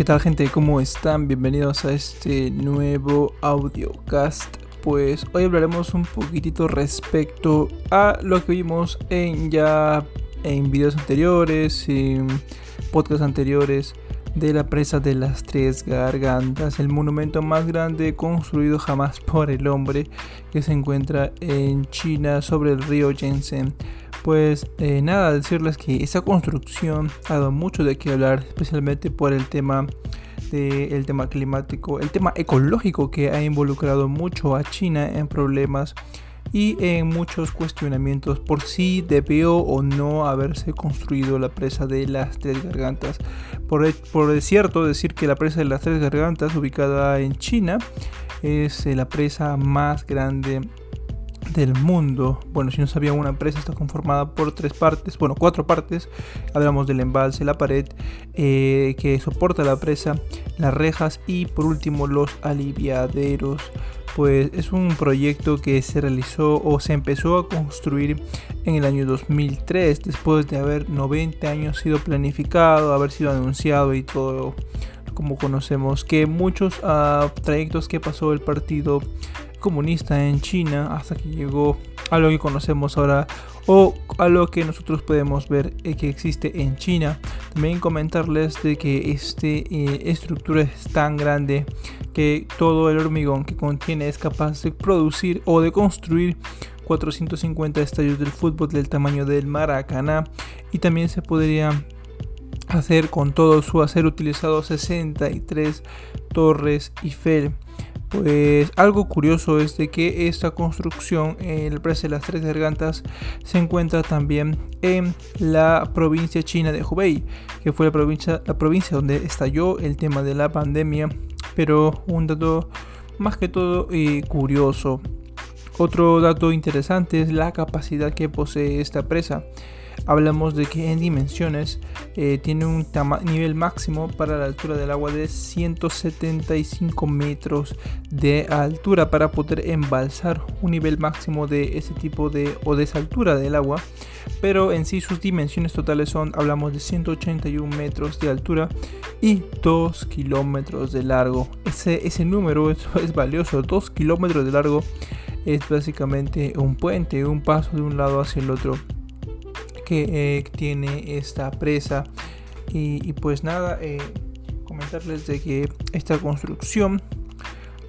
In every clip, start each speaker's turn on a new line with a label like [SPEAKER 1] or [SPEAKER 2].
[SPEAKER 1] ¿qué tal gente? ¿Cómo están? Bienvenidos a este nuevo audiocast. Pues hoy hablaremos un poquitito respecto a lo que vimos en ya en videos anteriores, en podcasts anteriores de la presa de las tres gargantas, el monumento más grande construido jamás por el hombre que se encuentra en China sobre el río Yangtze. Pues eh, nada, decirles que esa construcción ha dado mucho de qué hablar, especialmente por el tema del tema climático, el tema ecológico que ha involucrado mucho a China en problemas y en muchos cuestionamientos por si debió o no haberse construido la presa de las Tres Gargantas. Por, por cierto, decir que la presa de las Tres Gargantas, ubicada en China, es la presa más grande del mundo. Bueno, si no sabía una presa está conformada por tres partes, bueno, cuatro partes. Hablamos del embalse, la pared eh, que soporta la presa, las rejas y por último los aliviaderos pues es un proyecto que se realizó o se empezó a construir en el año 2003, después de haber 90 años sido planificado, haber sido anunciado y todo como conocemos, que muchos uh, trayectos que pasó el Partido Comunista en China hasta que llegó a lo que conocemos ahora o a lo que nosotros podemos ver eh, que existe en China. También comentarles de que esta eh, estructura es tan grande que todo el hormigón que contiene es capaz de producir o de construir 450 estadios del fútbol del tamaño del Maracaná y también se podría hacer con todo su acero utilizado 63 torres Eiffel. Pues algo curioso es de que esta construcción, el precio de las tres gargantas, se encuentra también en la provincia china de Hubei, que fue la provincia, la provincia donde estalló el tema de la pandemia. Pero un dato más que todo eh, curioso. Otro dato interesante es la capacidad que posee esta presa hablamos de que en dimensiones eh, tiene un nivel máximo para la altura del agua de 175 metros de altura para poder embalsar un nivel máximo de ese tipo de o de esa altura del agua. Pero en sí sus dimensiones totales son hablamos de 181 metros de altura y 2 kilómetros de largo. Ese, ese número es, es valioso 2 kilómetros de largo es básicamente un puente un paso de un lado hacia el otro eh, tiene esta presa. Y, pues nada, eh, comentarles de que esta construcción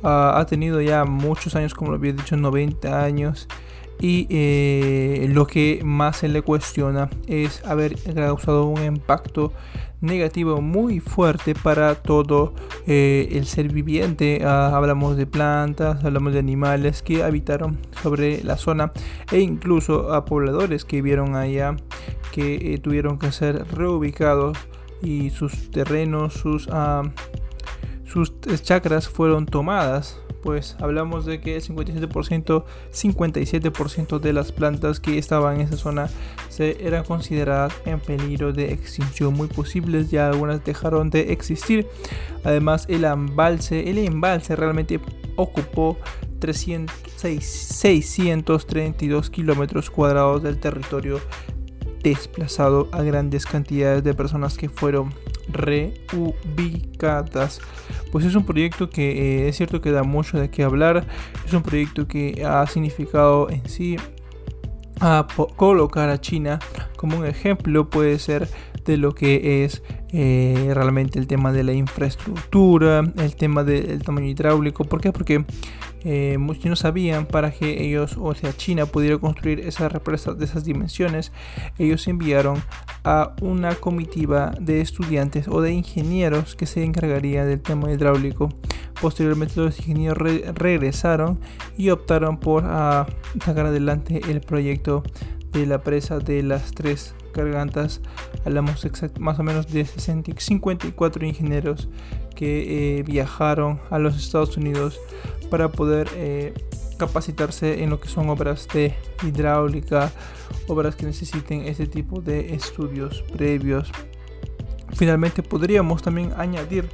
[SPEAKER 1] ah, ha tenido ya muchos años, como lo había dicho, 90 años. Y eh, lo que más se le cuestiona es haber causado un impacto negativo muy fuerte para todo el ser viviente. Ah, hablamos de plantas, hablamos de animales que habitaron sobre la zona e incluso a pobladores que vieron allá que eh, tuvieron que ser reubicados y sus terrenos, sus, uh, sus chacras fueron tomadas. Pues hablamos de que el 57%, 57% de las plantas que estaban en esa zona se eran consideradas en peligro de extinción. Muy posibles, ya algunas dejaron de existir. Además, el embalse, el embalse realmente ocupó 300, 632 kilómetros cuadrados del territorio desplazado a grandes cantidades de personas que fueron reubicadas. Pues es un proyecto que eh, es cierto que da mucho de qué hablar. Es un proyecto que ha significado en sí a colocar a China como un ejemplo puede ser de lo que es eh, realmente el tema de la infraestructura, el tema del tamaño hidráulico. ¿Por qué? Porque eh, muchos no sabían para que ellos, o sea, China pudiera construir esa represa de esas dimensiones. Ellos enviaron a una comitiva de estudiantes o de ingenieros que se encargarían del tema hidráulico. Posteriormente los ingenieros regresaron y optaron por ah, sacar adelante el proyecto de la presa de las tres gargantas. Hablamos más o menos de 54 ingenieros que eh, viajaron a los Estados Unidos para poder eh, capacitarse en lo que son obras de hidráulica, obras que necesiten ese tipo de estudios previos. Finalmente podríamos también añadir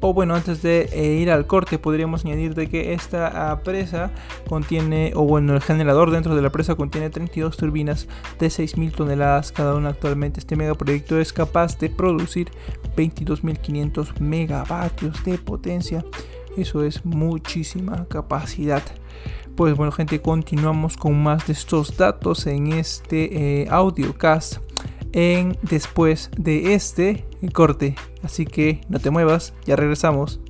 [SPEAKER 1] O bueno, antes de eh, ir al corte, podríamos añadir de que esta ah, presa contiene, o bueno, el generador dentro de la presa contiene 32 turbinas de 6.000 toneladas cada una actualmente. Este megaproyecto es capaz de producir 22.500 megavatios de potencia. Eso es muchísima capacidad. Pues bueno, gente, continuamos con más de estos datos en este eh, audiocast en después de este corte. Así que no te muevas, ya regresamos.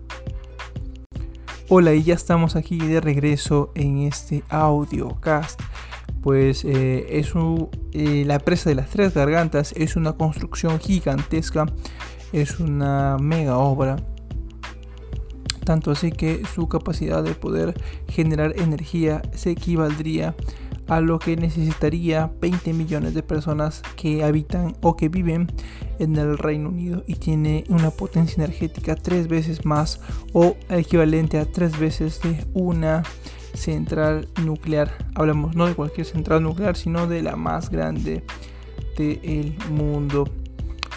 [SPEAKER 1] Hola, y ya estamos aquí de regreso en este audiocast. Pues eh, es eh, la presa de las tres gargantas es una construcción gigantesca, es una mega obra. Tanto así que su capacidad de poder generar energía se equivaldría a lo que necesitaría 20 millones de personas que habitan o que viven en el Reino Unido y tiene una potencia energética tres veces más o equivalente a tres veces de una central nuclear. Hablamos no de cualquier central nuclear, sino de la más grande del mundo.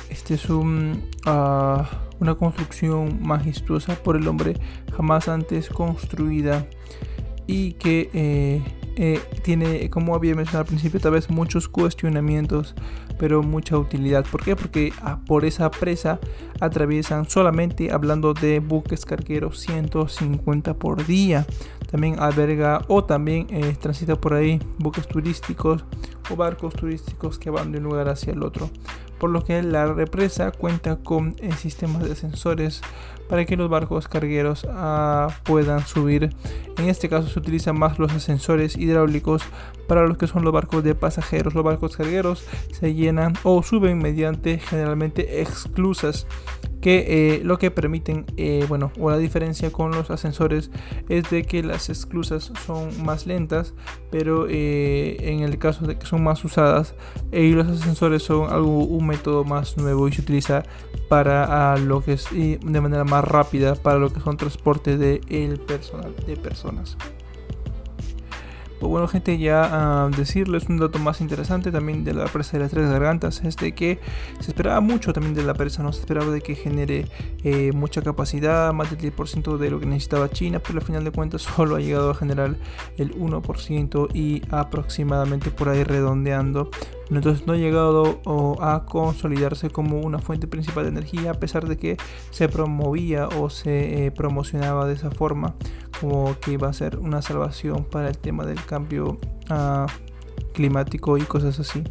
[SPEAKER 1] Este es ah, una construcción majestuosa por el hombre jamás antes construida y que eh, eh, tiene, como había mencionado al principio, tal vez muchos cuestionamientos, pero mucha utilidad. ¿Por qué? Porque ah, por esa presa atraviesan solamente, hablando de buques cargueros, 150 por día. También alberga o también eh, transita por ahí buques turísticos barcos turísticos que van de un lugar hacia el otro. Por lo que la represa cuenta con eh, sistemas de sensores para que los barcos cargueros ah, puedan subir. En este caso se utilizan más los ascensores hidráulicos para los que son los barcos de pasajeros. Los barcos cargueros se llenan o suben mediante generalmente exclusas que eh, lo que permiten, eh, bueno, o la diferencia con los ascensores es de que las esclusas son más lentas, pero eh, en el caso de que son más usadas, y los ascensores son algo, un método más nuevo y se utiliza para lo que de manera más rápida para lo que son transporte de el personal de personas. Pues bueno gente, ya a decirles un dato más interesante también de la presa de las tres gargantas es de que se esperaba mucho también de la presa, no se esperaba de que genere eh, mucha capacidad, más del 10% de lo que necesitaba China, pero al final de cuentas solo ha llegado a generar el 1% y aproximadamente por ahí redondeando entonces no ha llegado a consolidarse como una fuente principal de energía a pesar de que se promovía o se eh, promocionaba de esa forma como que iba a ser una salvación para el tema del cambio ah, climático y cosas así.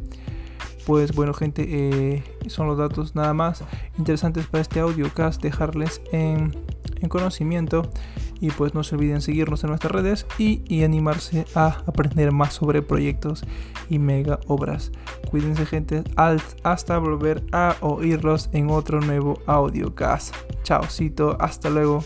[SPEAKER 1] Pues bueno gente eh, son los datos nada más interesantes para este audiocast dejarles en, en conocimiento y pues no se olviden seguirnos en nuestras redes y, y animarse a aprender más sobre proyectos y mega obras. Cuídense gente, hasta volver a oírlos en otro nuevo audiocast. Chaucito, hasta luego.